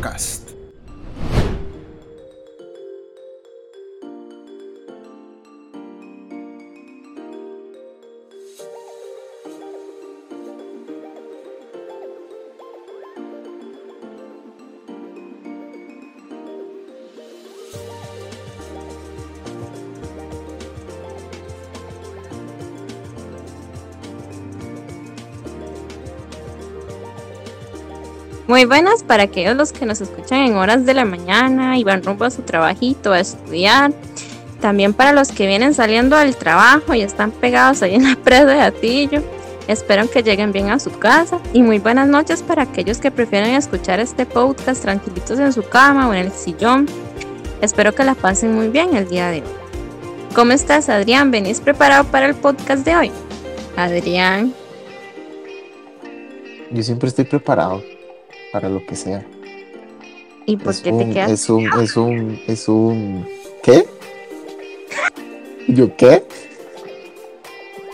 Podcast. Muy buenas para aquellos los que nos escuchan en horas de la mañana y van rumbo a su trabajito a estudiar. También para los que vienen saliendo del trabajo y están pegados ahí en la presa de Atillo. Espero que lleguen bien a su casa. Y muy buenas noches para aquellos que prefieren escuchar este podcast tranquilitos en su cama o en el sillón. Espero que la pasen muy bien el día de hoy. ¿Cómo estás, Adrián? ¿Venís preparado para el podcast de hoy? Adrián. Yo siempre estoy preparado para lo que sea. ¿Y por es qué un, te quedas? Es un, es un, es un. ¿Qué? ¿Yo qué?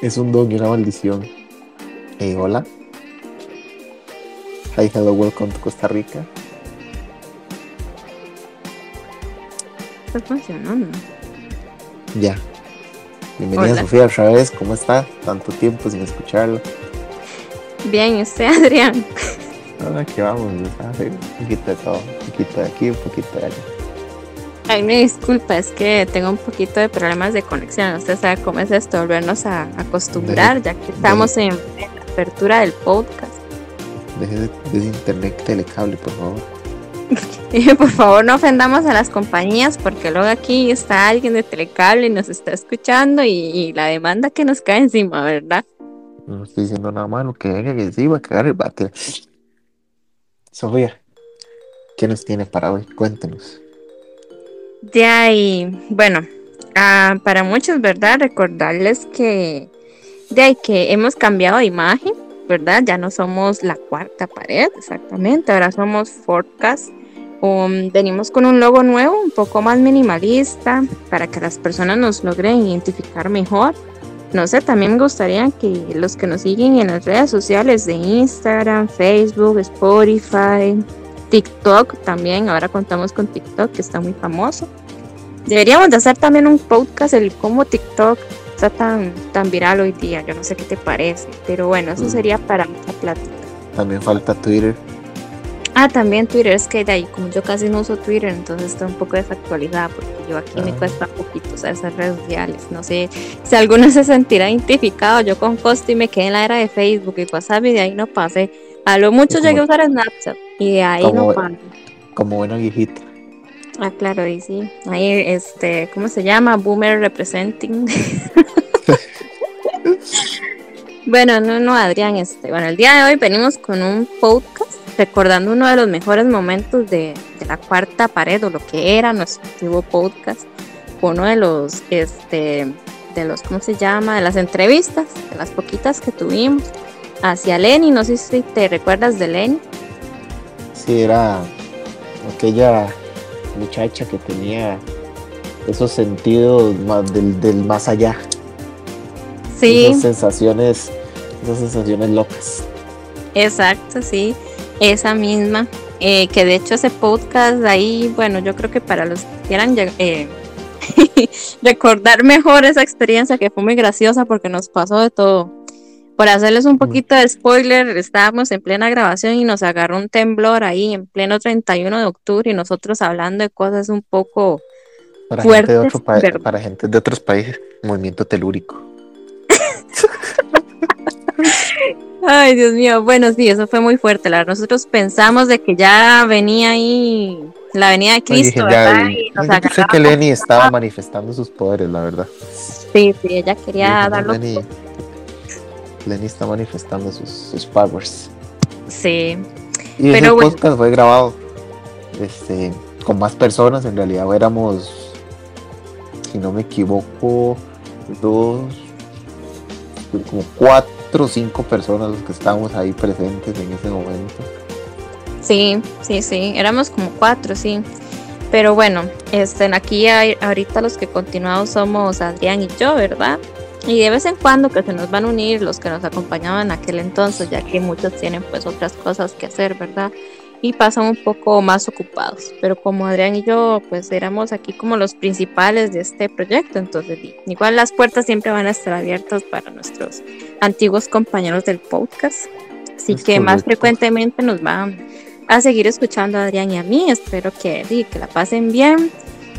Es un don y una maldición. Eh, hola. Hi, hello, welcome to Costa Rica. Está funcionando. Ya. Bienvenida Hola. Sofía otra vez, ¿cómo está? Tanto tiempo sin escucharlo. Bien, ¿y usted, Adrián? Ahora aquí vamos, ¿sabes? Un poquito de todo, un poquito de aquí, un poquito de allá. Ay, me disculpa, es que tengo un poquito de problemas de conexión. Usted sabe cómo es esto, volvernos a acostumbrar, ya que estamos en, en la apertura del podcast. Deje de, de internet telecable, por favor. Y por favor, no ofendamos a las compañías, porque luego aquí está alguien de Telecable y nos está escuchando y, y la demanda que nos cae encima, ¿verdad? No estoy diciendo nada malo, que venga que sí va a cagar el bate. Sofía, ¿qué nos tiene para hoy? Cuéntenos. De ahí, bueno, ah, para muchos, ¿verdad? Recordarles que de ahí que hemos cambiado de imagen, ¿verdad? Ya no somos la cuarta pared, exactamente, ahora somos Forecast. Um, venimos con un logo nuevo, un poco más minimalista, para que las personas nos logren identificar mejor. No sé, también me gustaría que los que nos siguen en las redes sociales de Instagram, Facebook, Spotify, TikTok también, ahora contamos con TikTok que está muy famoso. Deberíamos de hacer también un podcast el cómo TikTok está tan, tan viral hoy día, yo no sé qué te parece, pero bueno, eso Mm. sería para otra plática. También falta Twitter. Ah, también Twitter, es que de ahí, como yo casi no uso Twitter, entonces está un poco desactualizada porque yo aquí me Ah. cuesta un poquito usar esas redes sociales. No sé si alguno se sentirá identificado. Yo con Costi me quedé en la era de Facebook y WhatsApp y de ahí no pasé. A lo mucho Y como- llegué a usar Snapchat y de ahí no pasé. Como buena viejita. Ah, claro, y sí. Ahí, este, ¿cómo se llama? Boomer representing. bueno, no, no, Adrián, este, bueno, el día de hoy venimos con un podcast recordando uno de los mejores momentos de, de la cuarta pared o lo que era nuestro antiguo podcast. Uno de los, este, de los, ¿cómo se llama? De las entrevistas, de las poquitas que tuvimos hacia Lenny. No sé si te recuerdas de Lenny. Sí, era aquella muchacha que tenía esos sentidos del, del más allá. Sí. Esas sensaciones, esas sensaciones locas. Exacto, sí, esa misma. eh, que de hecho ese podcast ahí, bueno, yo creo que para los que quieran eh, recordar mejor esa experiencia que fue muy graciosa porque nos pasó de todo. Por hacerles un poquito de spoiler, estábamos en plena grabación y nos agarró un temblor ahí en pleno 31 de octubre y nosotros hablando de cosas un poco Para gente, de Fuertes, otro para gente de otros países, movimiento telúrico. Ay, Dios mío. Bueno, sí, eso fue muy fuerte. La verdad, nosotros pensamos de que ya venía ahí la venida de Cristo, ¿verdad? y- nos yo pensé que Lenny estaba manifestando sus poderes, la verdad. Sí, sí, ella quería darlo. Lenny, Lenny está manifestando sus, sus powers. Sí, Y Pero ese bueno. podcast fue grabado este, con más personas, en realidad éramos, si no me equivoco, dos, como cuatro o cinco personas los que estábamos ahí presentes en ese momento. sí, sí, sí. Éramos como cuatro, sí. Pero bueno, este, aquí hay- ahorita los que continuamos somos Adrián y yo, ¿verdad? Y de vez en cuando que se nos van a unir los que nos acompañaban en aquel entonces, ya que muchos tienen pues otras cosas que hacer, ¿verdad? Y pasan un poco más ocupados. Pero como Adrián y yo, pues éramos aquí como los principales de este proyecto, entonces igual las puertas siempre van a estar abiertas para nuestros antiguos compañeros del podcast. Así que más frecuentemente nos van a seguir escuchando a Adrián y a mí. Espero que, que la pasen bien,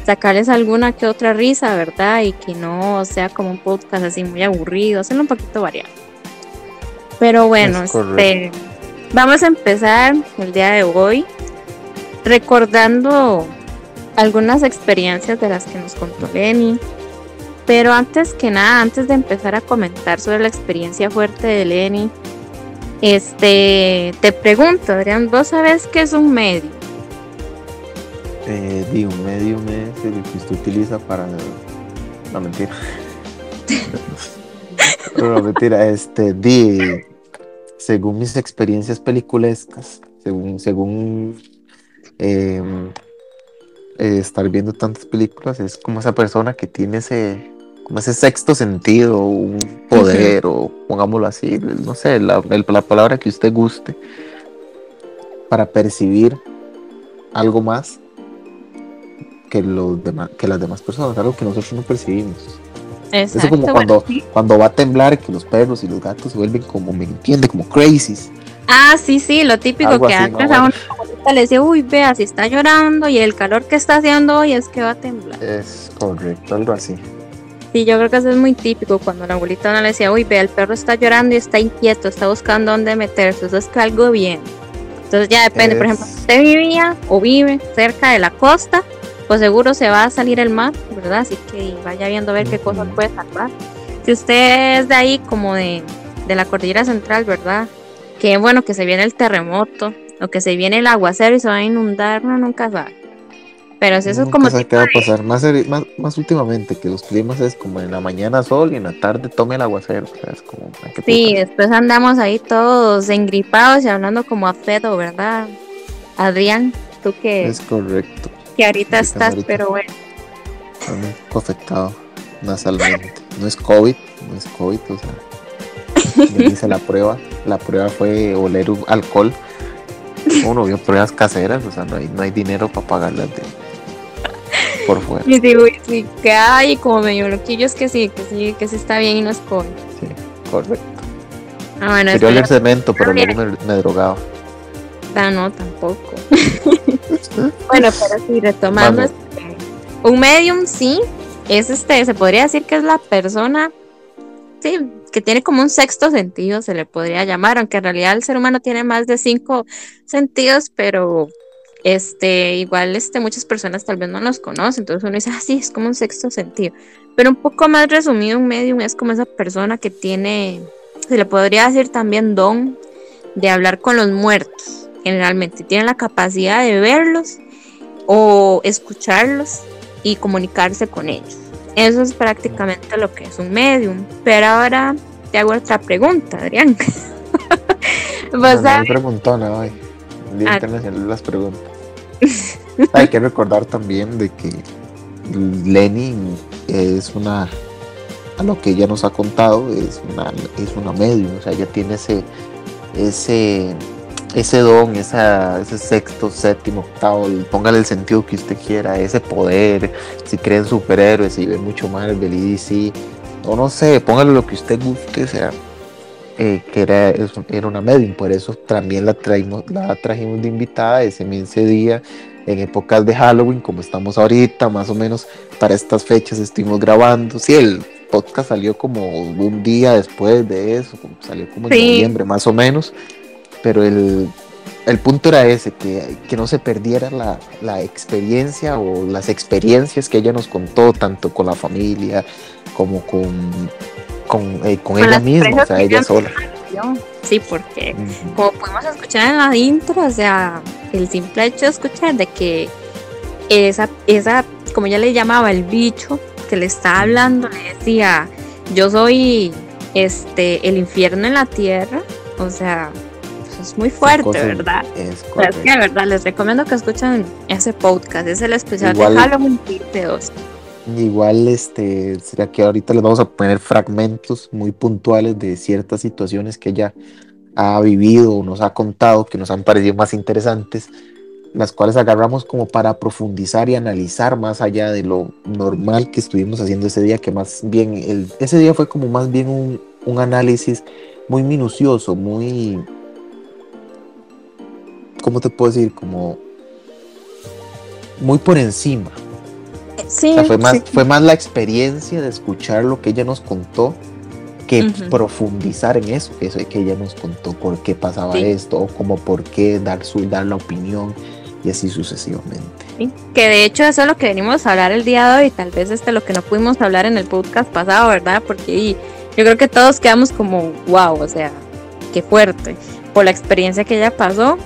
sacarles alguna que otra risa, ¿verdad? Y que no sea como un podcast así muy aburrido, hacerlo un poquito variado. Pero bueno, este, vamos a empezar el día de hoy recordando algunas experiencias de las que nos contó Lenny. Pero antes que nada, antes de empezar a comentar sobre la experiencia fuerte de Lenny, este, te pregunto, Adrián, ¿vos sabes qué es un medio? Eh, di, un medium es el que usted utiliza para. No, mentira. no, mentira, este, di, según mis experiencias peliculescas, según, según em, eh, estar viendo tantas películas, es como esa persona que tiene ese como ese sexto sentido, un poder, o pongámoslo así, no sé, la, la, palabra que usted guste, para percibir algo más que, los demás, que las demás personas, algo que nosotros no percibimos. Exacto, es como cuando, cuando va a temblar, que los perros y los gatos se vuelven como, me entiende, como crazies. Ah, sí, sí, lo típico que antes a una le decía, uy, vea, si está llorando y el calor que está haciendo hoy es que va a temblar. Es correcto, algo así. Sí, yo creo que eso es muy típico cuando la abuelita no le decía, uy, ve, el perro está llorando y está inquieto, está buscando dónde meterse, eso es que algo bien. Entonces ya depende, por ejemplo, usted vivía o vive cerca de la costa, pues seguro se va a salir el mar, ¿verdad? Así que vaya viendo a ver qué cosas puede salvar. Si usted es de ahí, como de, de la cordillera central, ¿verdad? Que bueno, que se viene el terremoto o que se viene el aguacero y se va a inundar, no, nunca sabe. Pero si eso es como. qué va a pasar. Más, más, últimamente, que los climas es como en la mañana sol y en la tarde tome el aguacero. como, sí, después andamos ahí todos engripados y hablando como a Fedo, ¿verdad? Adrián, tú que. Es correcto. Que ahorita estás, pero bueno. Un poco afectado nasalmente. No es COVID, no es COVID, o sea. Yo hice la prueba. La prueba fue oler alcohol. Uno vio pruebas caseras, o sea, no hay, no hay dinero para pagarlas de por fuera. Y digo, sí, que hay como medio loquillos que sí, que sí, que sí está bien y no es COVID. Sí, correcto. Ah, bueno, Quería oler cemento, pero luego me, me drogaba. Ah, no, tampoco. bueno, pero sí, retomando, un medium sí, es este, se podría decir que es la persona, sí, que tiene como un sexto sentido, se le podría llamar, aunque en realidad el ser humano tiene más de cinco sentidos, pero este, igual este, muchas personas tal vez no los conocen, entonces uno dice, ah, sí, es como un sexto sentido. Pero un poco más resumido, un medium es como esa persona que tiene, se le podría decir también don de hablar con los muertos, generalmente. Tiene la capacidad de verlos o escucharlos y comunicarse con ellos. Eso es prácticamente lo que es un medium. Pero ahora te hago otra pregunta, Adrián. ¿Vas no, a... preguntona hoy. Día ah. Internacional las preguntas. Hay que recordar también de que Lenin es una, a lo que ella nos ha contado, es una, es una medium, o sea, ella tiene ese, ese, ese don, esa, ese sexto, séptimo, octavo, póngale el sentido que usted quiera, ese poder, si cree en superhéroes, si ve mucho Marvel y DC, o no sé, póngale lo que usted guste, o sea, eh, que era, era una medium, por eso también la, traímos, la trajimos de invitada ese, ese día en épocas de Halloween, como estamos ahorita, más o menos para estas fechas estuvimos grabando. Sí, el podcast salió como un día después de eso, salió como en noviembre más o menos, pero el, el punto era ese, que, que no se perdiera la, la, experiencia o las experiencias que ella nos contó, tanto con la familia como con con, eh, con, ella misma, o sea, ella sola. Sí, porque como podemos escuchar en la intro, o sea, el simple hecho de escuchar de que esa, esa, como ella le llamaba, el bicho que le estaba hablando, le decía, yo soy este el infierno en la tierra, o sea, es muy fuerte, ¿verdad? Es, es que verdad les recomiendo que escuchen ese podcast, es el especial de Halloween de 2. Igual, este, será que ahorita les vamos a poner fragmentos muy puntuales de ciertas situaciones que ella ha vivido, nos ha contado, que nos han parecido más interesantes, las cuales agarramos como para profundizar y analizar más allá de lo normal que estuvimos haciendo ese día, que más bien, el, ese día fue como más bien un, un análisis muy minucioso, muy, ¿cómo te puedo decir? Como muy por encima. Sí, fue, más, sí. fue más la experiencia de escuchar lo que ella nos contó que Ujú. profundizar en eso, eso que ella nos contó por qué pasaba Sí. esto, o como por qué dar, su, dar la opinión y así sucesivamente. Sí, Que de hecho eso es lo que venimos a hablar el día de hoy, tal vez este lo que no pudimos hablar en el podcast pasado, ¿verdad? Porque y, yo creo que todos quedamos como, wow, o sea, qué fuerte, por la experiencia que ella pasó.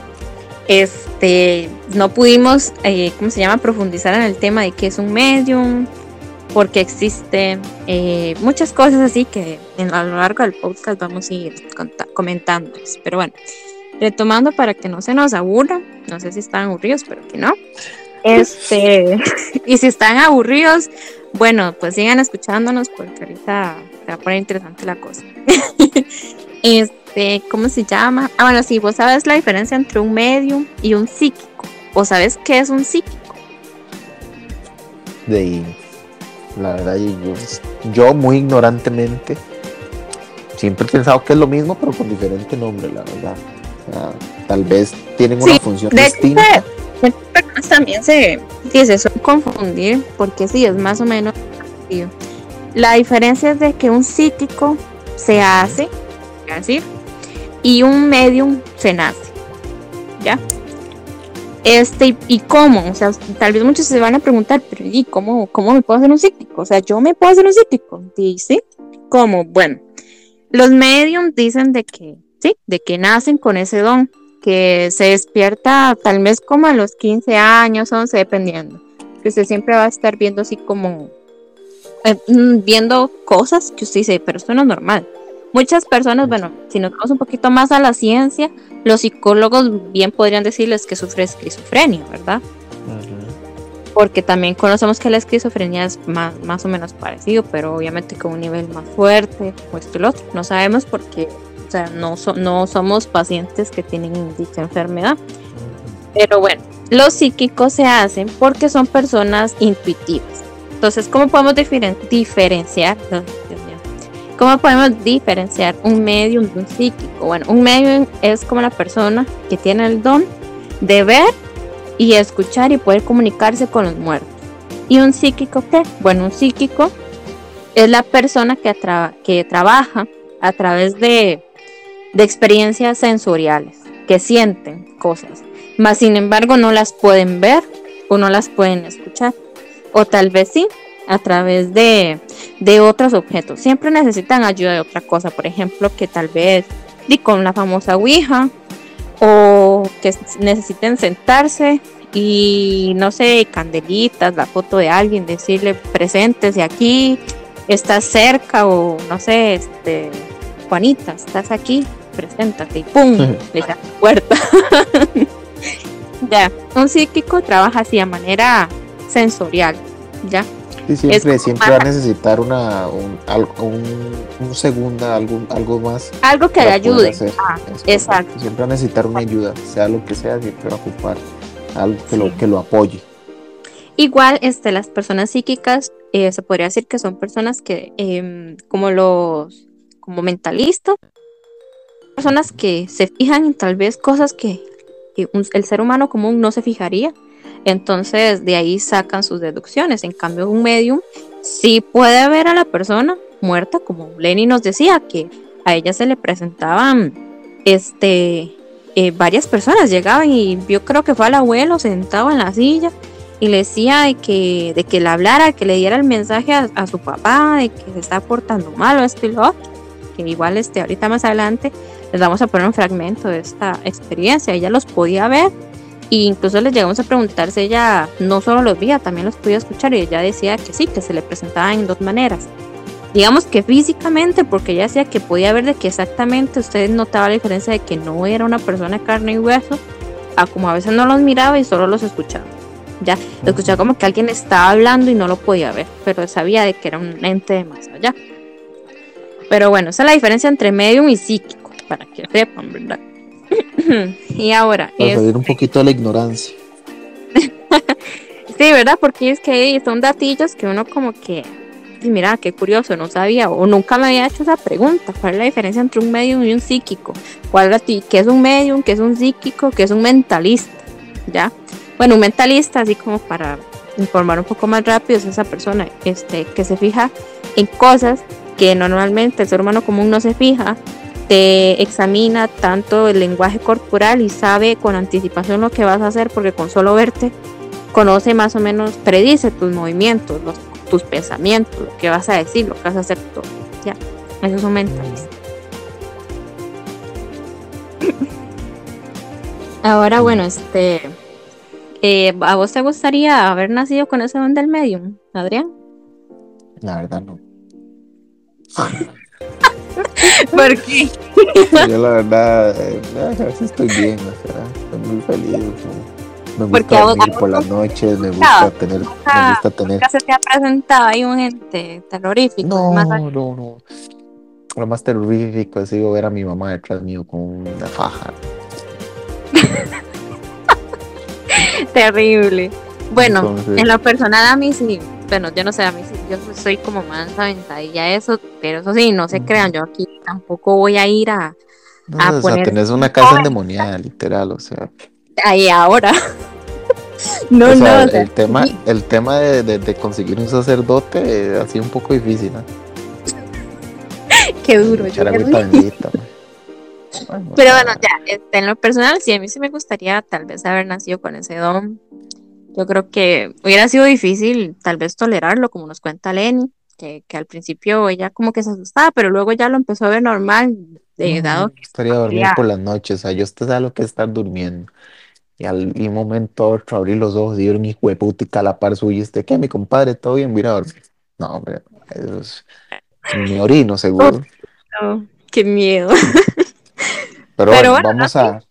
Este, no pudimos, eh, ¿cómo se llama?, profundizar en el tema de qué es un medium, por qué existe, eh, muchas cosas así que en- a lo largo del podcast vamos a ir comentándoles. Pero bueno, retomando para que no se nos aburra, no sé si están aburridos, pero que no. Este, y si están aburridos, bueno, pues sigan escuchándonos porque ahorita se va a poner interesante la cosa. este, ¿cómo se llama? Ah, bueno, sí, vos sabes la diferencia entre un medium y un psíquico. ¿O sabes qué es un psíquico? De ahí, la verdad, yo, yo muy ignorantemente siempre he pensado que es lo mismo, pero con diferente nombre, la verdad. O sea, tal vez tienen una función de hecho, distinta. Personas también se, sí, se suelen confundir porque sí, es más o menos. La diferencia es de que un psíquico se hace, es decir, y un medium se nace. ¿Ya? Este, y- ¿y cómo? O sea, tal vez muchos se van a preguntar, pero ¿y cómo, cómo me puedo hacer un psíquico? O sea, ¿yo me puedo hacer un psíquico? Dice, ¿cómo? Bueno, los mediums dicen de que, sí, de que nacen con ese don que se despierta tal vez como a los 15 años, 11, dependiendo. Que usted siempre va a estar viendo así como, eh, mm, viendo cosas que usted dice, pero esto no es normal. Muchas personas, bueno, si nos vamos un poquito más a la ciencia, los psicólogos bien podrían decirles que sufre esquizofrenia, ¿verdad? Porque también conocemos que la esquizofrenia es más, más o menos parecido, pero obviamente con un nivel más fuerte, o esto y lo otro. No sabemos porque, o sea, no, so- no somos pacientes que tienen dicha enfermedad. Pero bueno, los psíquicos se hacen porque son personas intuitivas. Entonces, ¿cómo podemos diferen- diferenciar? Dios. ¿Cómo podemos diferenciar un medium de un psíquico? Bueno, un medium es como la persona que tiene el don de ver y escuchar y poder comunicarse con los muertos. ¿Y un psíquico qué? Bueno, un psíquico es la persona que, que trabaja a través de, de experiencias sensoriales, que sienten cosas, mas sin embargo no las pueden ver o no las pueden escuchar, o tal vez sí, a través de, de otros objetos. Siempre necesitan ayuda de otra cosa, por ejemplo, que tal vez di con la famosa Ouija, o que necesiten sentarse y no sé, candelitas, la foto de alguien, decirle presentes de aquí, estás cerca o no sé, este, Juanita, estás aquí, preséntate y pum, le da la puerta. ya, un psíquico trabaja así a manera sensorial, ya. Sí, siempre, siempre va a necesitar una, un, un, un segunda, algo, algo más. Algo que le ayude. Ah, exacto. Siempre va a necesitar una ayuda, sea lo que sea, siempre va a ocupar algo que, Sí. lo, que lo apoye. Igual, este, las personas psíquicas, eh, se podría decir que son personas que, em, como los, como mentalistas, personas que se fijan en tal vez cosas que, que un- el ser humano común no se fijaría. Entonces, de ahí sacan sus deducciones. En cambio, un medium sí puede ver a la persona muerta, como Lenny nos decía, que a ella se le presentaban, este, eh, varias personas llegaban y yo creo que fue al abuelo sentado en la silla y le decía de que, de que le hablara, que le diera el mensaje a, su papá, de que se está portando mal o esto y lo otro. Que igual este, ahorita más adelante les vamos a poner un fragmento de esta experiencia. Ella los podía ver e incluso les llegamos a preguntar si ella no solo los veía, también los podía escuchar y ella decía que sí, que se le presentaba en dos maneras. Digamos que físicamente, porque ella decía que podía ver de que exactamente usted notaba la diferencia de que no era una persona de carne y hueso, a como a veces no los miraba y solo los escuchaba. Ya, escuchaba como que alguien estaba hablando y no lo podía ver, pero sabía de que era un ente de más allá. Pero bueno, esa es la diferencia entre medium y psíquico. para que sepan, ¿verdad? y ahora. Para salir un poquito de la ignorancia. sí, ¿verdad? Porque es que son datillos que uno como que. Mira, qué curioso, no sabía o nunca me había hecho esa pregunta. ¿Cuál es la diferencia entre un medium y un psíquico? ¿Cuál es, ¿Qué es un medium? ¿Qué es un psíquico? ¿Qué es un mentalista? ¿Ya? Bueno, un mentalista, así como para informar un poco más rápido, es esa persona este, que se fija en cosas que normalmente el ser humano común no se fija, te examina tanto el lenguaje corporal y sabe con anticipación lo que vas a hacer porque con solo verte conoce más o menos, predice tus movimientos, los, tus pensamientos, lo que vas a decir, lo que vas a hacer todo. Ya, eso es un mentalista. Ahora, bueno, este, eh, ¿a vos te gustaría haber nacido con ese don del medium, Adrián? La verdad no. ¿Por qué? Yo la verdad, eh, veces estoy bien, o sea, estoy muy feliz. Me gusta dormir por las noches, me gusta tener, me gusta tener. ¿Nunca se te ha presentado ahí un ente terrorífico? No, no, no. Lo más terrorífico es sido ver a mi mamá detrás mío con una faja. Terrible. Bueno, en lo personal a mí sí, bueno, yo no sé, a mí sí, yo soy como más aventadilla eso, pero eso sí, no se crean, yo aquí tampoco voy a ir a, a o sea, tenés una casa endemoniada, literal, o sea. Ahí ahora. no, no. el, tema, el tema de, conseguir un sacerdote ha sido un poco difícil, ¿no? Qué duro. Yo pero bueno, ya, este, en lo personal, sí, a mí sí me gustaría tal vez haber nacido con ese don. Yo creo que hubiera sido difícil tal vez tolerarlo, como nos cuenta Lenny, que, que al principio ella como que se asustaba, pero luego ya lo empezó a ver normal, de dado que Estaría dormir por las noches, o sea, yo usted sabe lo que es estar durmiendo. Y al y un momento otro abrir los ojos y un hijo de puta y la par suya, este, ¿qué? Mi compadre, todo bien, voy a dormir. No, hombre, eso es mi orino, seguro. qué miedo. Pero, bueno, vamos a,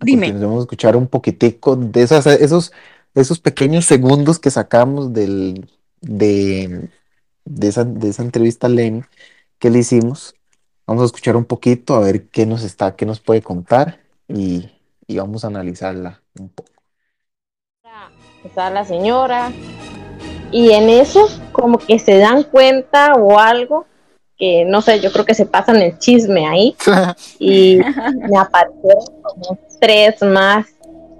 Dime. vamos a escuchar un poquitico de esas, esos, esos pequeños segundos que sacamos del, de, de, esa, de esa entrevista a Lenny que le hicimos. Vamos a escuchar un poquito a ver qué nos está, qué nos puede contar y, y vamos a analizarla un poco. Está la señora y en eso como que se dan cuenta o algo que no sé, yo creo que se pasan el chisme ahí y me aparecieron como tres más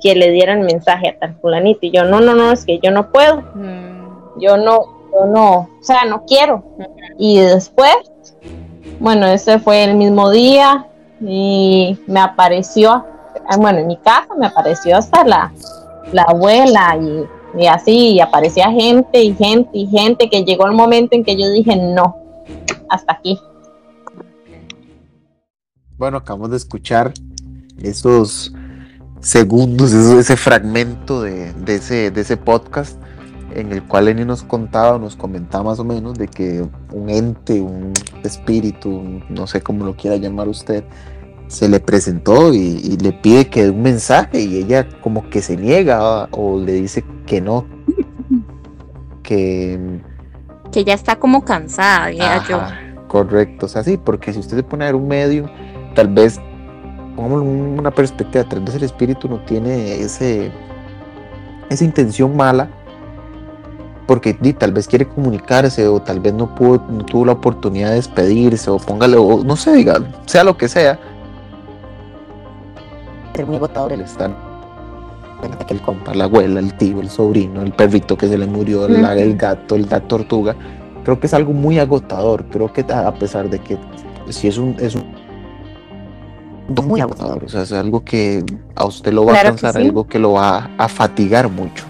que le dieran mensaje a tal fulanito y yo no, no, no, es que yo no puedo, mm. yo no, yo no, o sea, no quiero. Y después, bueno, ese fue el mismo día y me apareció, ah, bueno, en mi casa me apareció hasta la, la abuela y, y así, y aparecía gente y gente y gente que llegó el momento en que yo dije no hasta aquí. Bueno, acabamos de escuchar esos segundos, ese fragmento de, ese, de ese podcast en el cual Eni nos contaba, nos comentaba más o menos de que un ente, un espíritu, no sé cómo lo quiera llamar usted, se le presentó y, le pide que dé un mensaje y ella como que se niega o le dice que no, que que ya está como cansada, diría yo. Correcto, o sea, sí, porque si usted se pone a ver un medio, tal vez, pongamos una perspectiva, tal vez el espíritu no tiene ese, esa intención mala, porque tal vez quiere comunicarse o tal vez no, pudo, tuvo la oportunidad de despedirse o póngale, o no sé, diga, sea lo que sea. Es muy agotador el estar el compa, la abuela, el tío, el sobrino, el perrito que se le murió, el gato, el gato tortuga. Creo que es algo muy agotador. Creo que a pesar de que si es un, es un muy agotador, o sea, es algo que a usted lo va a cansar, algo que lo va a fatigar mucho.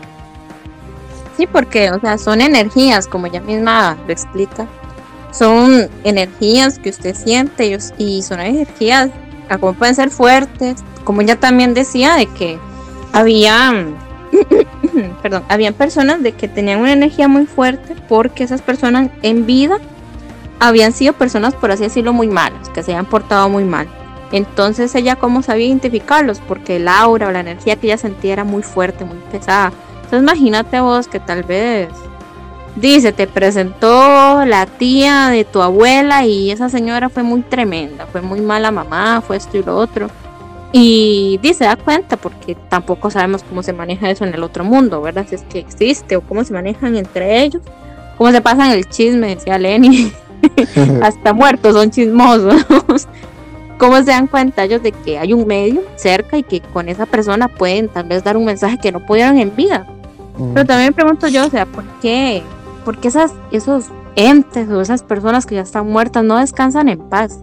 Sí, porque, o sea, son energías, como ella misma lo explica. Son energías que usted siente y son energías, como pueden ser fuertes, como ella también decía, de que había, perdón, habían personas de que tenían una energía muy fuerte porque esas personas en vida habían sido personas, por así decirlo, muy malas, que se habían portado muy mal. Entonces ella cómo sabía identificarlos, porque el aura o la energía que ella sentía era muy fuerte, muy pesada. Entonces imagínate vos que tal vez dice, te presentó la tía de tu abuela y esa señora fue muy tremenda, fue muy mala mamá, fue esto y lo otro. Y dice, da cuenta, porque tampoco sabemos cómo se maneja eso en el otro mundo, ¿verdad? Si es que existe o cómo se manejan entre ellos, cómo se pasan el chisme, decía Lenny. Hasta muertos son chismosos. ¿Cómo se dan cuenta ellos de que hay un medio cerca y que con esa persona pueden tal vez dar un mensaje que no pudieron en vida? Pero también me pregunto yo, o sea, ¿por qué esas, esos entes o esas personas que ya están muertas no descansan en paz?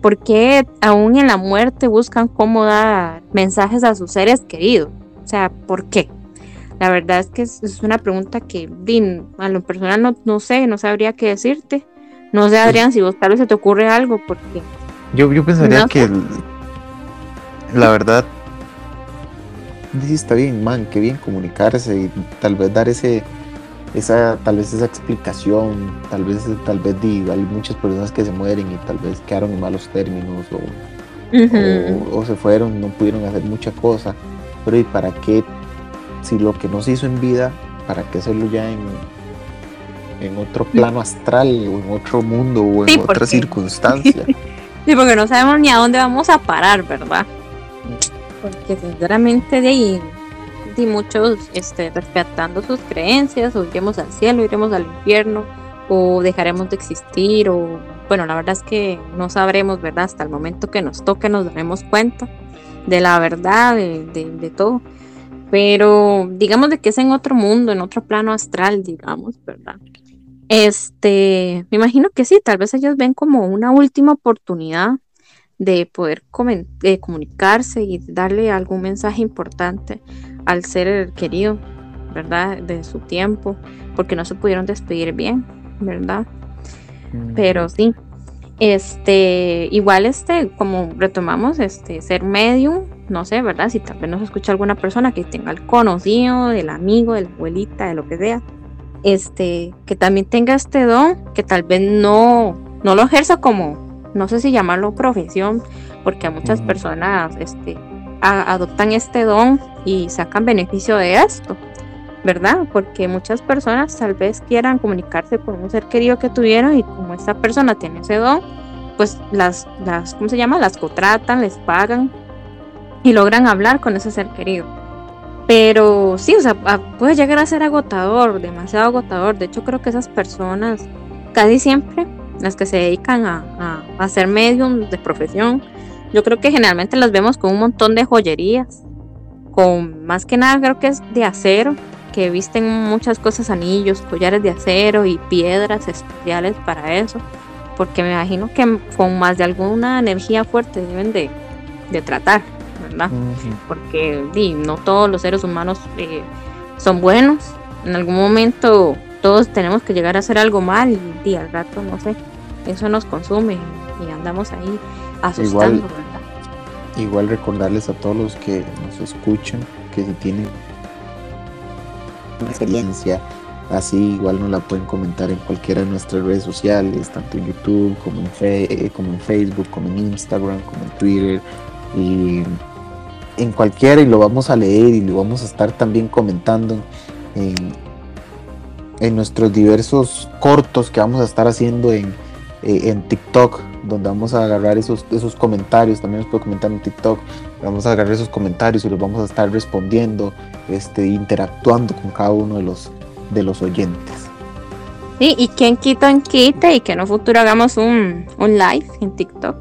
¿Por qué aún en la muerte buscan cómo dar mensajes a sus seres queridos? O sea, ¿por qué? La verdad es que es, una pregunta que a lo personal no, no, sé, no sabría qué decirte. No sé, Adrián, si vos tal vez se te ocurre algo, porque... Yo, yo pensaría que la verdad sí está bien, man, qué bien comunicarse y tal vez dar ese esa tal vez esa explicación, tal vez tal vez hay muchas personas que se mueren y tal vez quedaron en malos términos o, o, se fueron, no pudieron hacer mucha cosa, pero ¿y para qué si lo que no se hizo en vida, para qué hacerlo ya en en otro plano astral o en otro mundo o en otra circunstancia? sí, porque no sabemos ni a dónde vamos a parar, ¿verdad? Porque sinceramente de ahí muchos este, respetando sus creencias, o iremos al cielo, iremos al infierno, o dejaremos de existir, o bueno, la verdad es que no sabremos, ¿verdad? Hasta el momento que nos toque nos daremos cuenta de la verdad, de, de, todo. Pero digamos de que es en otro mundo, en otro plano astral, digamos, ¿verdad? Este, me imagino que sí, tal vez ellos ven como una última oportunidad de poder de comunicarse y darle algún mensaje importante al ser querido, ¿verdad? De su tiempo, porque no se pudieron despedir bien, ¿verdad? Mm. Pero sí, este, igual este, como retomamos, este, ser medium, no sé, ¿verdad? Si tal vez nos escucha alguna persona que tenga el conocido, del amigo, de la abuelita, de lo que sea, este, que también tenga este don, que tal vez no, no lo ejerza como, no sé si llamarlo profesión, porque a muchas personas, este, adoptan este don y sacan beneficio de esto, ¿verdad? Porque muchas personas tal vez quieran comunicarse con un ser querido que tuvieron y como esta persona tiene ese don, pues las, las ¿cómo se llama? Las contratan, les pagan y logran hablar con ese ser querido. Pero sí, o sea, puede llegar a ser agotador, demasiado agotador. De hecho, creo que esas personas, casi siempre, las que se dedican a, a, a ser medium de profesión, yo creo que generalmente las vemos con un montón de joyerías, con más que nada creo que es de acero, que visten muchas cosas, anillos, collares de acero y piedras especiales para eso, porque me imagino que con más de alguna energía fuerte deben de, tratar, ¿verdad? Porque no todos los seres humanos eh, son buenos, en algún momento todos tenemos que llegar a hacer algo mal y, al rato, no sé, eso nos consume y andamos ahí asustando, igual, recordarles a todos los que nos escuchan que si tienen una experiencia así, igual nos la pueden comentar en cualquiera de nuestras redes sociales, tanto en YouTube como en, eh, como en Facebook, como en Instagram, como en Twitter y en cualquiera y lo vamos a leer y lo vamos a estar también comentando en, en nuestros diversos cortos que vamos a estar haciendo en, eh, en TikTok, donde vamos a agarrar esos, esos comentarios, también nos puede comentar en TikTok, vamos a agarrar esos comentarios y los vamos a estar respondiendo, este, interactuando con cada uno de los, de los oyentes. Sí, y quien quita quita y que en un futuro hagamos un, un live en TikTok.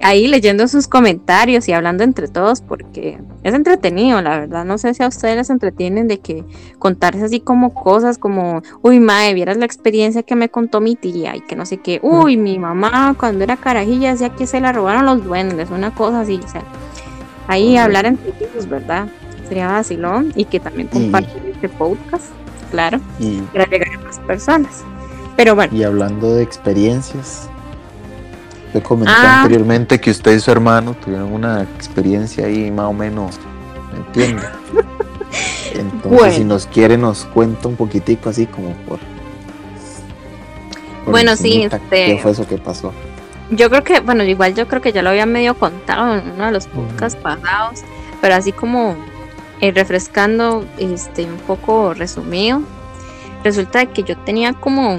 Ahí leyendo sus comentarios y hablando entre todos porque es entretenido, la verdad. No sé si a ustedes les entretienen de que contarse así como cosas como, uy, mae, vieras la experiencia que me contó mi tía y que no sé qué, uy, mi mamá cuando era carajilla decía que se la robaron los duendes, una cosa así, o sea, ahí hablar entre ellos, ¿verdad? Sería vacilón y que también compartir este podcast, claro, y, para llegar a más personas. Pero bueno. Y hablando de experiencias, Usted comentó ah. anteriormente que usted y su hermano tuvieron una experiencia ahí más o menos, ¿me entiende? Entonces, si nos quiere, nos cuenta un poquitico así como por. bueno, sí, este. ¿Qué fue eso que pasó? Yo creo que, bueno, igual yo creo que ya lo había medio contado en uno de los podcasts pasados, pero así como eh, refrescando, este, un poco resumido, resulta que yo tenía como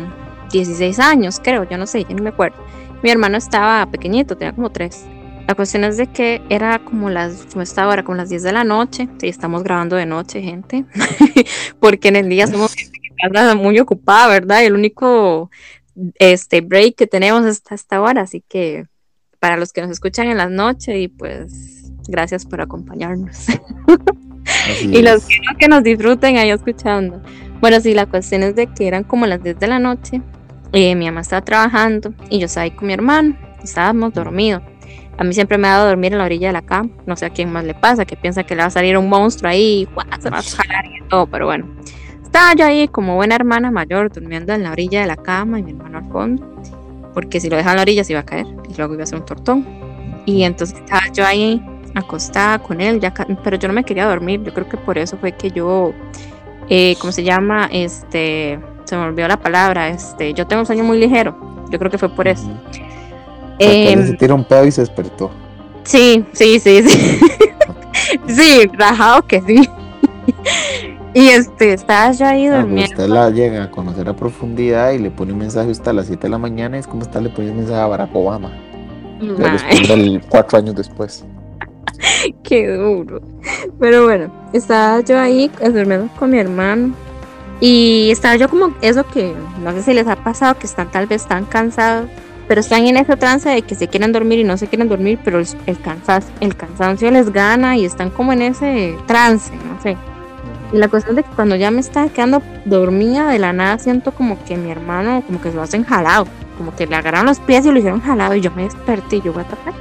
16 años, creo, yo no sé, ya no me acuerdo. Mi hermano estaba pequeñito, tenía como 3. La cuestión es de que era como las, como esta hora, como las 10 de la noche. Sí, estamos grabando de noche, gente. Porque en el día somos gente que anda muy ocupada, ¿verdad? Y el único este break que tenemos hasta esta hora. Así que para los que nos escuchan en las noches, y pues gracias por acompañarnos. y los que no, que nos disfruten ahí escuchando. Bueno, sí, la cuestión es de que eran como las 10 de la noche. Eh, mi mamá estaba trabajando y yo estaba ahí con mi hermano. Estábamos dormidos a mí siempre me ha dado dormir en la orilla de la cama. No sé a quién más le pasa, que piensa que le va a salir un monstruo ahí, se va a jalar y todo, pero bueno. Estaba yo ahí como buena hermana mayor, durmiendo en la orilla de la cama y mi hermano al fondo, porque si lo dejaba en la orilla se iba a caer y luego iba a ser un tortón. Y entonces estaba yo ahí acostada con él, ya, pero yo no me quería dormir. Yo creo que por eso fue que yo, eh, ¿cómo se llama? Este, se me olvidó la palabra. Este, yo tengo un sueño muy ligero. Yo creo que fue por eso. Eh, se tiró un pedo y se despertó. Sí, sí, sí, sí. sí, rajado que sí. y este, estaba yo ahí ah, pues durmiendo. usted la llega a conocer a profundidad y le pone un mensaje hasta a las 7 de la mañana. Es como está le pone un mensaje a Barack Obama. Le cuatro años después. Qué duro. Pero bueno, estaba yo ahí durmiendo con mi hermano. Y estaba yo como eso que no sé si les ha pasado, que están tal vez tan cansados pero están en esa trance de que se quieren dormir y no se quieren dormir, pero el, el, el cansancio les gana y están como en ese trance, no sé. Y la cuestión es que cuando ya me estaba quedando dormida, de la nada siento como que mi hermano, como que se lo hacen jalado, como que le agarraron los pies y lo hicieron jalado y yo me desperté y yo voy a tapar.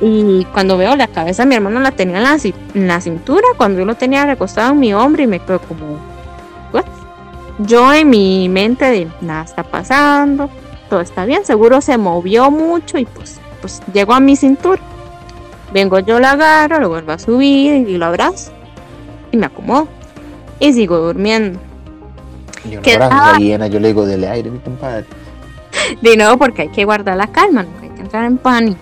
Y cuando veo la cabeza, mi hermano la tenía en la, en la cintura, cuando yo lo tenía recostado en mi hombro y me quedo como. Yo en mi mente de nada está pasando, todo está bien, seguro se movió mucho y pues, pues llegó a mi cintura. Vengo yo, la agarro, lo vuelvo a subir y lo abrazo y me acomodo y sigo durmiendo. Yo no llena, yo le digo, dele aire, mi compadre. De nuevo, porque hay que guardar la calma, no hay que entrar en pánico.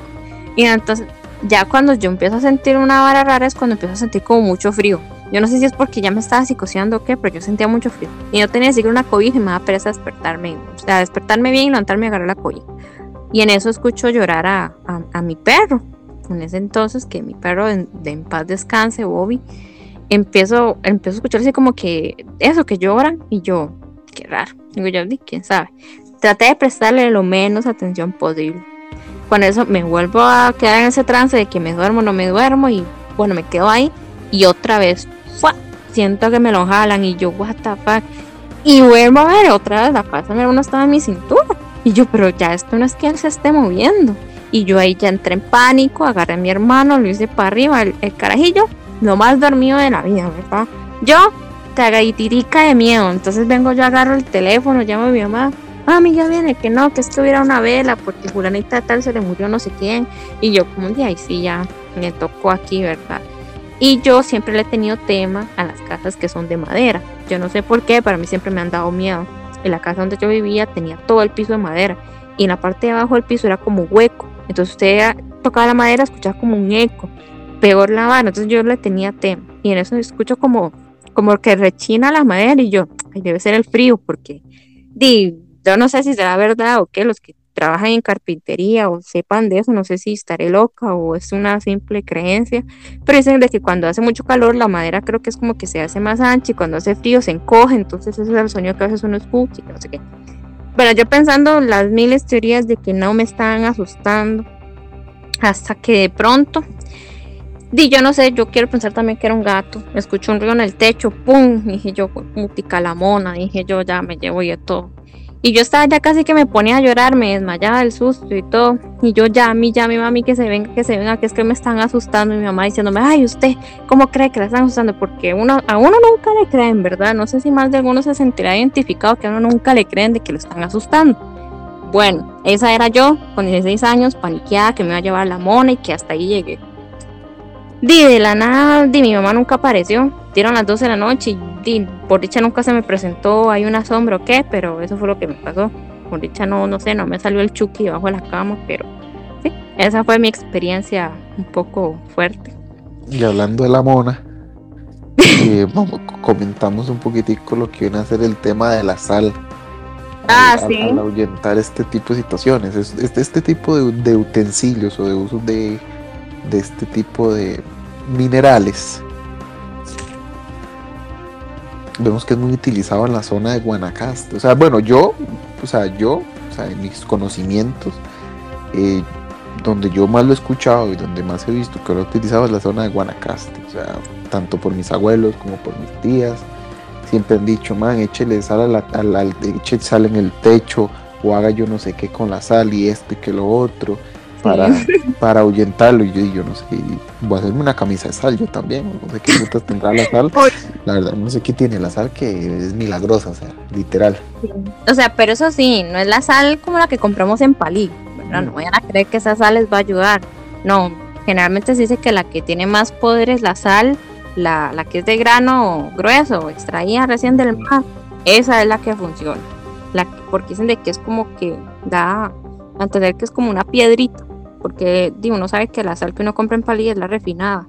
Y entonces, ya cuando yo empiezo a sentir una vara rara es cuando empiezo a sentir como mucho frío. Yo no sé si es porque ya me estaba psicoseando o qué, pero yo sentía mucho frío. Y yo tenía siquiera una cobija y me daba pereza despertarme. O sea, despertarme bien y levantarme y agarrar la cobija. Y en eso escucho llorar a, a, mi perro. En ese entonces, que mi perro de en paz descanse, Bobby, empiezo, empiezo a escuchar así como que eso, que lloran. Y yo, qué raro. Digo yo, quién sabe. Traté de prestarle lo menos atención posible. Con eso me vuelvo a quedar en ese trance de que me duermo, no me duermo. Y bueno, me quedo ahí. Y otra vez siento que me lo jalan y yo, what the fuck. Y vuelvo a ver otra vez la mi hermano estaba en mi cintura. Y yo, pero ya esto no es que él se esté moviendo. Y yo ahí ya entré en pánico, agarré a mi hermano, lo hice para arriba, el, carajillo, lo más dormido de la vida, ¿verdad? Yo, tirica de miedo. Entonces vengo yo, agarro el teléfono, llamo a mi mamá. Mami, ya viene, que no, que es que hubiera una vela, porque fulanita tal se le murió no sé quién. Y yo, como un día, y sí, ya me tocó aquí, ¿verdad? Y yo siempre le he tenido tema a las casas que son de madera. Yo no sé por qué, para mí siempre me han dado miedo. En la casa donde yo vivía tenía todo el piso de madera y en la parte de abajo del piso era como hueco. Entonces usted tocaba la madera, escuchaba como un eco. Peor la vara, entonces yo le tenía tema. Y en eso escucho como, como que rechina la madera y yo, debe ser el frío porque di, yo no sé si será verdad o qué, los que trabajan en carpintería o sepan de eso, no sé si estaré loca o es una simple creencia, pero dicen de que cuando hace mucho calor la madera creo que es como que se hace más ancha y cuando hace frío se encoge, entonces ese es el sonido que a veces uno escucha no sé qué. Bueno, yo pensando las miles teorías de que no me estaban asustando, hasta que de pronto, di yo no sé, yo quiero pensar también que era un gato, escucho un ruido en el techo, pum, dije yo, mutica la dije yo ya me llevo y todo y yo estaba ya casi que me ponía a llorar, me desmayaba del susto y todo. Y yo ya, mi ya, mi mami, que se venga, que se venga, que es que me están asustando. Y mi mamá diciéndome, ay, usted, ¿cómo cree que la están asustando? Porque uno, a uno nunca le creen, ¿verdad? No sé si más de alguno se sentirá identificado que a uno nunca le creen de que lo están asustando. Bueno, esa era yo, con 16 años, paniqueada, que me iba a llevar la mona y que hasta ahí llegué. Di de la nada, di, mi mamá nunca apareció. Dieron las 12 de la noche y di, por dicha nunca se me presentó, hay una sombra o qué, pero eso fue lo que me pasó. Por dicha no, no sé, no me salió el chuki debajo de la cama, pero sí, esa fue mi experiencia un poco fuerte. Y hablando de la mona, eh, vamos, comentamos un poquitico lo que viene a ser el tema de la sal. Ah, al, sí. al ahuyentar este tipo de situaciones, es- este, este tipo de, de utensilios o de usos de, de este tipo de minerales. Vemos que es muy utilizado en la zona de Guanacaste. O sea, bueno, yo, o sea, yo, o sea, en mis conocimientos, eh, donde yo más lo he escuchado y donde más he visto que lo he utilizado es la zona de Guanacaste. O sea, tanto por mis abuelos como por mis tías. Siempre han dicho, man, échele sal, a la- al, al- eche sal en el techo o haga yo no sé qué con la sal y esto y que lo otro para, para ahuyentarlo. Y yo, y yo no sé, voy a hacerme una camisa de sal yo también. No sé qué frutas tendrá la sal. La verdad, no sé qué tiene la sal que es milagrosa, o sea, literal. O sea, pero eso sí, no es la sal como la que compramos en Palí, ¿verdad? No vayan a creer que esa sal les va a ayudar. No, generalmente se dice que la que tiene más poder es la sal, la, la que es de grano grueso, extraída recién del mar. Esa es la que funciona. La, que- porque dicen de que es como que da a entender que es como una piedrita. Porque uno sabe que la sal que uno compra en Palí es la refinada,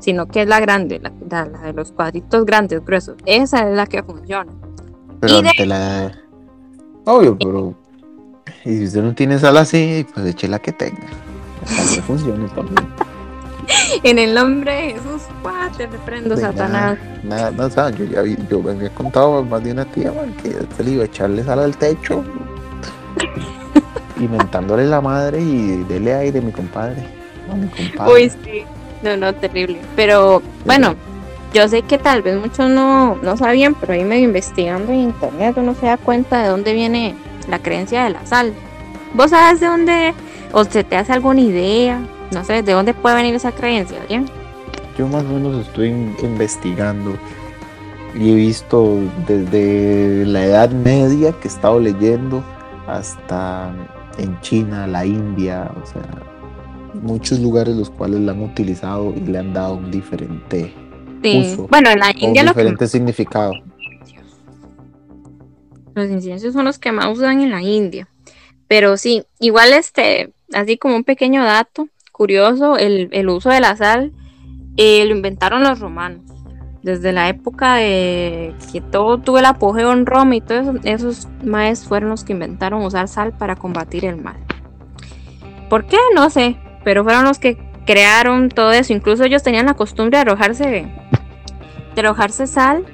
sino que es la grande, la, la- la de los cuadritos grandes, gruesos. Esa es la que funciona. Pero Y de- ante la. Obvio, pero. Y si usted no tiene sal así, pues eche la que tenga. Tal vez funcione también. En el nombre de Jesús, ¡guau! te reprendo, Satanás. Nada, o sea, yo ya vi- yo me había contado más de una tía man, que se le iba a echarle sal al techo. inventándole la madre y dele aire, mi compadre. Mi compadre. Uy, sí. No, no, terrible. Pero bueno, yo sé que tal vez muchos no, no sabían, pero ahí medio investigando en internet uno se da cuenta de dónde viene la creencia de la sal. ¿Vos sabes de dónde, o se te hace alguna idea? No sé, ¿de dónde puede venir esa creencia? ¿bien? Yo más o menos estoy in- investigando y he visto desde la Edad Media que he estado leyendo hasta en China, la India, o sea, muchos lugares los cuales la han utilizado y le han dado un diferente Sí. Uso. Bueno, en la o un India lo que diferente significado. Los inciensos son los que más usan en la India. Pero sí, igual este, así como un pequeño dato curioso, el, el uso de la sal eh, lo inventaron los romanos. Desde la época de que todo tuvo el apogeo en Roma y todo eso, esos maestros fueron los que inventaron usar sal para combatir el mal. ¿Por qué? No sé, pero fueron los que crearon todo eso. Incluso ellos tenían la costumbre de arrojarse, de arrojarse sal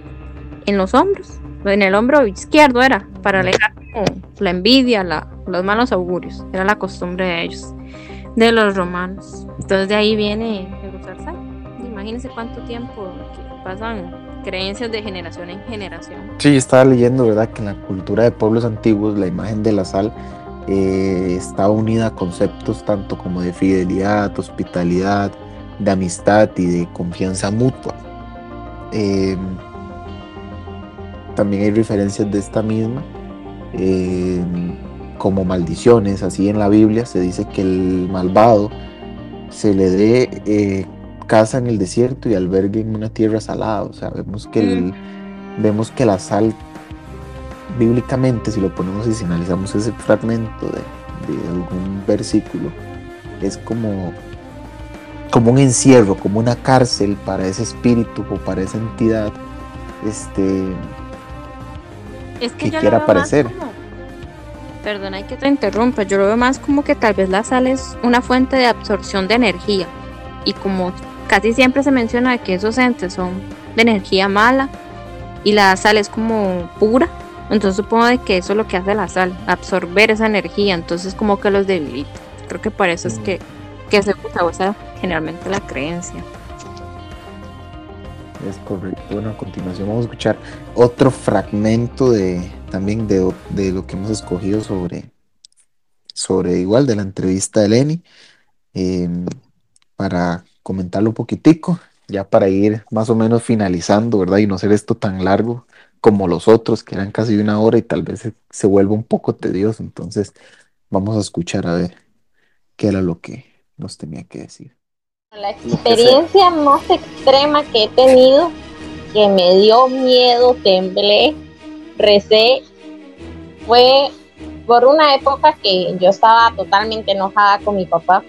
en los hombros en el hombro izquierdo era, para alejar como la envidia, los malos augurios. Era la costumbre de ellos, de los romanos. Entonces de ahí viene el usar sal. Imagínense cuánto tiempo que pasan creencias de generación en generación. Sí, estaba leyendo, ¿verdad? Que en la cultura de pueblos antiguos la imagen de la sal eh, está unida a conceptos tanto como de fidelidad, hospitalidad, de amistad y de confianza mutua. Eh, también hay referencias de esta misma, eh, como maldiciones, así en la Biblia se dice que el malvado se le dé eh, casa en el desierto y albergue en una tierra salada. O sea, vemos que, el- vemos que la sal, bíblicamente, si lo ponemos y si analizamos ese fragmento de, de algún versículo, es como, como un encierro, como una cárcel para ese espíritu o para esa entidad. Este, Es Que lo quiera aparecer. como- Perdona que te interrumpa, yo lo veo más como que tal vez la sal es una fuente de absorción de energía. Y como casi siempre se menciona que esos entes son de energía mala y la sal es como pura, entonces supongo de que eso es lo que hace la sal, absorber esa energía, entonces como que los debilita. Creo que por eso es Mm. que, que se usa, generalmente la creencia. Es correcto. Bueno, a continuación vamos a escuchar otro fragmento de también de, de lo que hemos escogido sobre, sobre igual de la entrevista de Lenny eh, para comentarlo un poquitico, ya para ir más o menos finalizando, ¿verdad? Y no ser esto tan largo como los otros, que eran casi una hora y tal vez se, se vuelva un poco tedioso. Entonces, vamos a escuchar a ver qué era lo que nos tenía que decir. La experiencia más extrema que he tenido, que me dio miedo, temblé, recé, fue por una época que yo estaba totalmente enojada con mi papá.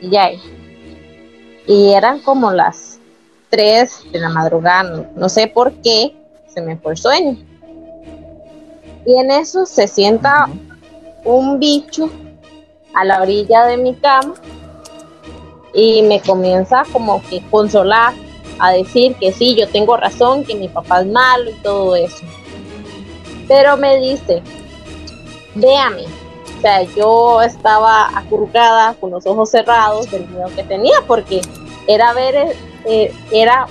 Y ya. Y eran como las 3 de la madrugada, no, sé por qué, se me fue el sueño. Y en eso se sienta un bicho a la orilla de mi cama y me comienza como que consolar, a decir que sí, yo tengo razón, que mi papá es malo y todo eso. Pero me dice, véame, sea, yo estaba acurrucada con los ojos cerrados del miedo que tenía, porque era ver, eh, era,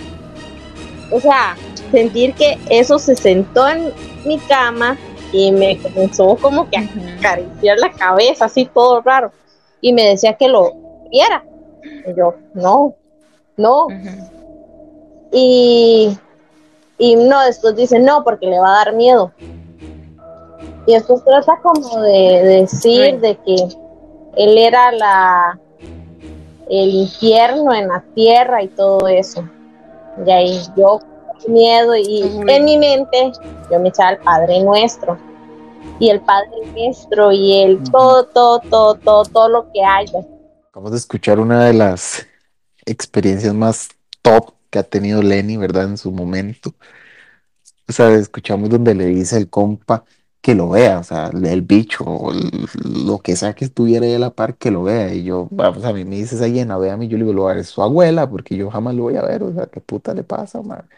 o sea, sentir que eso se sentó en mi cama y me comenzó como que a acariciar la cabeza, así todo raro, y me decía que lo viera. Y yo, no, no. Y, y no, después dice, no, porque le va a dar miedo. Y esto trata como de, decir de que él era la el infierno en la tierra y todo eso. Y ahí yo miedo y en mi mente yo me echaba el Padre Nuestro y el Padre Nuestro y el todo, todo, todo, todo, todo lo que haya. Vamos a escuchar una de las experiencias más top que ha tenido Lenny, ¿verdad? En su momento. O sea, escuchamos donde le dice el compa que lo vea, o sea, el bicho, o lo que sea que estuviera ahí a la par, que lo vea. Y yo, vamos, a mí me dices ahí en a mí, yo le digo, lo va a ver su abuela, porque yo jamás lo voy a ver, o sea, ¿qué puta le pasa, man?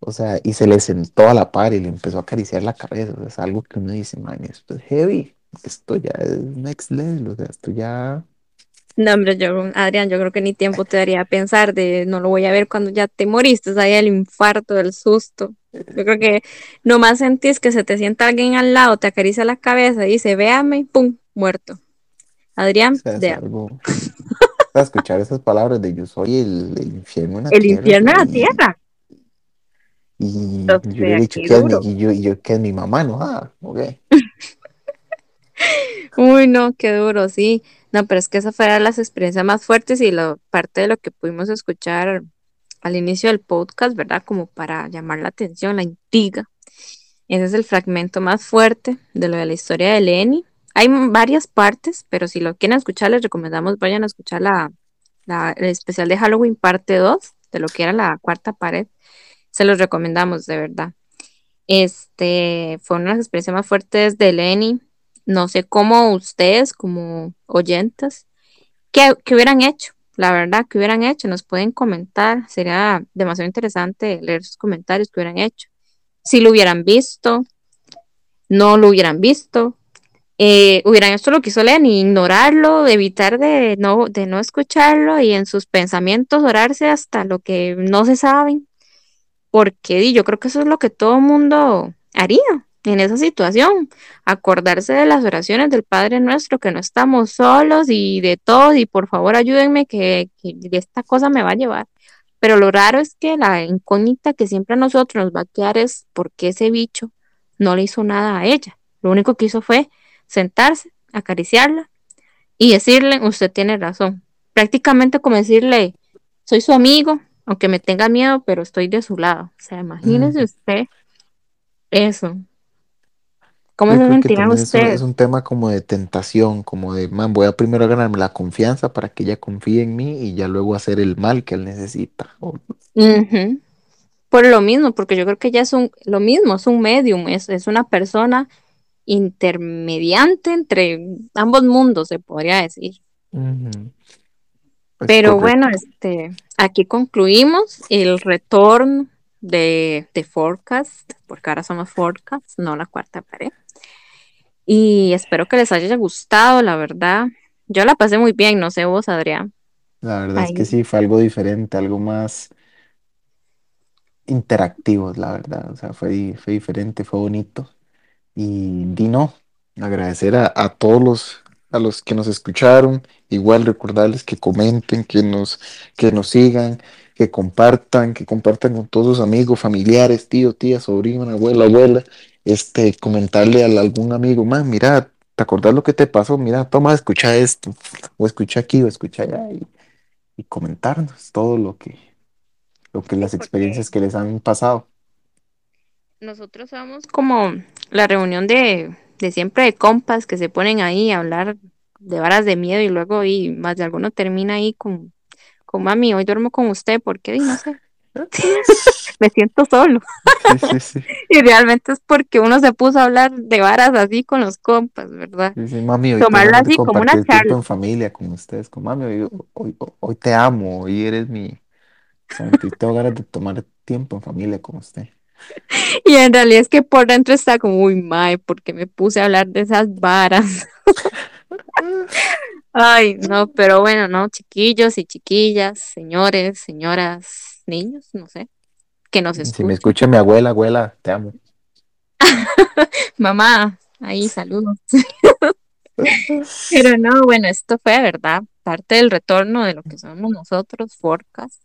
O sea, y se le sentó a la par y le empezó a acariciar la cabeza, o sea, es algo que uno dice, man, esto es heavy, esto ya es next level, o sea, esto ya... No, hombre, yo, Adrián, yo creo que ni tiempo te daría a pensar de no lo voy a ver cuando ya te moriste, ahí el infarto, el susto. Yo creo que nomás sentís que se te sienta alguien al lado, te acaricia la cabeza y dice, véame, pum, muerto. Adrián, o escuchar esas palabras de yo soy el, infierno en la el tierra. El infierno en la tierra. Y yo le he dicho que es mi, y yo, yo, que es mi mamá, ¿no? Ah. Uy, no, qué duro, sí. No, pero es que esa fue las experiencias más fuertes y la parte de lo que pudimos escuchar al inicio del podcast, ¿verdad? Como para llamar la atención, la intriga. Ese es el fragmento más fuerte de lo de la historia de Lenny. Hay varias partes, pero si lo quieren escuchar, les recomendamos vayan a escuchar la, el especial de Halloween parte 2, de lo que era la cuarta pared. Se los recomendamos, de verdad. Este, fue una de las experiencias más fuertes de Lenny. No sé cómo ustedes, como oyentes, qué, qué hubieran hecho la verdad, que hubieran hecho, nos pueden comentar, sería demasiado interesante leer sus comentarios que hubieran hecho. Si lo hubieran visto, no lo hubieran visto, eh, hubieran hecho lo que hizo Lenny, ignorarlo, evitar de no, de no escucharlo y en sus pensamientos orarse hasta lo que no se saben, porque yo creo que eso es lo que todo mundo haría en esa situación, acordarse de las oraciones del Padre nuestro, que no estamos solos y de todo, y por favor ayúdenme que, esta cosa me va a llevar. Pero lo raro es que la incógnita que siempre a nosotros nos va a quedar es por qué ese bicho no le hizo nada a ella. Lo único que hizo fue sentarse, acariciarla y decirle, usted tiene razón. Prácticamente como decirle, soy su amigo, aunque me tenga miedo, pero estoy de su lado. O sea, imagínese usted eso. ¿Cómo se Es, un tema como de tentación, como de, man, voy a primero ganarme la confianza para que ella confíe en mí y ya luego hacer el mal que él necesita. Por lo mismo, porque yo creo que ella es un, lo mismo, es un medium, es, es una persona intermediante entre ambos mundos, se podría decir. Pero bueno, este, aquí concluimos el retorno de, de Forecast, porque ahora somos Forecast, no la cuarta pared. Y espero que les haya gustado, la verdad. Yo la pasé muy bien, no sé vos, Adrián. La verdad es que sí, fue algo diferente, algo más interactivo, la verdad. O sea, fue, fue diferente, fue bonito. Y Dino, agradecer a, a todos los, a los que nos escucharon. Igual recordarles que comenten, que nos, que nos sigan, que compartan, que compartan con todos sus amigos, familiares, tío, tía, sobrino, abuela, abuela, este, comentarle a algún amigo, mira, ¿te acordás lo que te pasó? Mira, toma, escucha esto, o escucha aquí, o escucha allá, y, comentarnos todo lo que, lo que las experiencias que les han pasado. Nosotros somos como la reunión de, de siempre de compas que se ponen ahí a hablar de varas de miedo y luego y más de alguno termina ahí con, con mami, hoy duermo con usted, porque no sé. me siento solo. Sí, sí, sí. y realmente es porque uno se puso a hablar de varas así con los compas, ¿verdad? Sí, sí, mami, tengo así como una charla. en familia con ustedes, con mami, hoy, hoy, hoy te amo, hoy eres mi tengo ganas de tomar tiempo en familia con usted. Y en realidad es que por dentro está como, uy, mae, porque me puse a hablar de esas varas. Ay, no, pero bueno, no, chiquillos y chiquillas, señores, señoras, niños, no sé, que nos Si me escuchen. escucha mi abuela, abuela, te amo. Mamá, ahí saludos. Pero no, bueno, esto fue, ¿verdad? Parte del retorno de lo que somos nosotros, Forecast.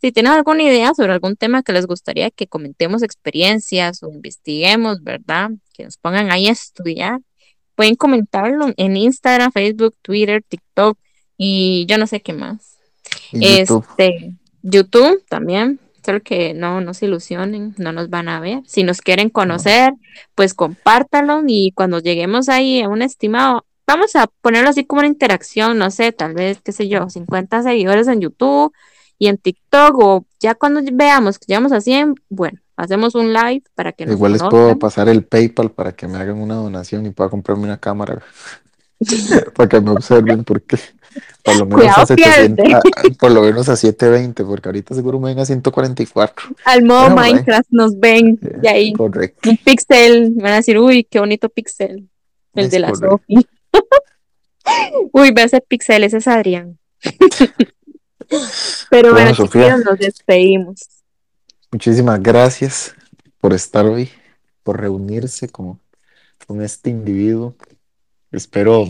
Si tienen alguna idea sobre algún tema que les gustaría que comentemos experiencias o investiguemos, ¿verdad? Que nos pongan ahí a estudiar, pueden comentarlo en Instagram, Facebook, Twitter, TikTok y yo no sé qué más. Y. Este, YouTube también, solo que no, no se ilusionen, no nos van a ver. Si nos quieren conocer, pues compártanlo y cuando lleguemos ahí a un estimado, vamos a ponerlo así como una interacción, no sé, tal vez, qué sé yo, 50 seguidores en YouTube y en TikTok o ya cuando veamos que llegamos a 100, bueno, hacemos un live para que nos Igual les puedo pasar el PayPal para que me hagan una donación y pueda comprarme una cámara. para que me observen, porque por lo menos Cuidado, a 700, pierde. a- a- por lo menos a 720, porque ahorita seguro me ven a 144. Al modo Pero. Minecraft nos ven y ahí Correcto. un pixel, van a decir, uy, qué bonito pixel, el Es de la. Sofi. uy, ve ese pixel, ese es Adrián. Pero Bueno, bueno, nos despedimos. Muchísimas gracias por estar hoy, por reunirse con, con este individuo. Espero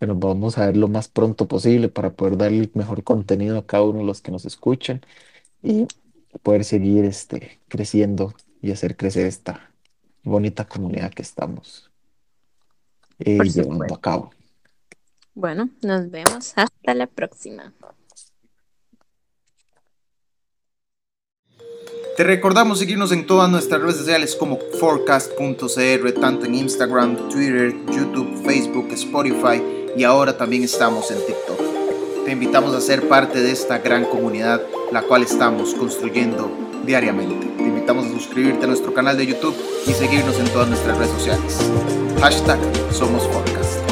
que nos vamos a ver lo más pronto posible para poder darle el mejor contenido a cada uno de los que nos escuchan y poder seguir este, creciendo y hacer crecer esta bonita comunidad que estamos eh, Por llevando supuesto. a cabo. Bueno, nos vemos hasta la próxima. Te recordamos seguirnos en todas nuestras redes sociales como forecast.cr, tanto en Instagram, Twitter, YouTube, Facebook, Spotify y ahora también estamos en TikTok. Te invitamos a ser parte de esta gran comunidad, la cual estamos construyendo diariamente. Te invitamos a suscribirte a nuestro canal de YouTube y seguirnos en todas nuestras redes sociales. Hashtag Somos Forecast.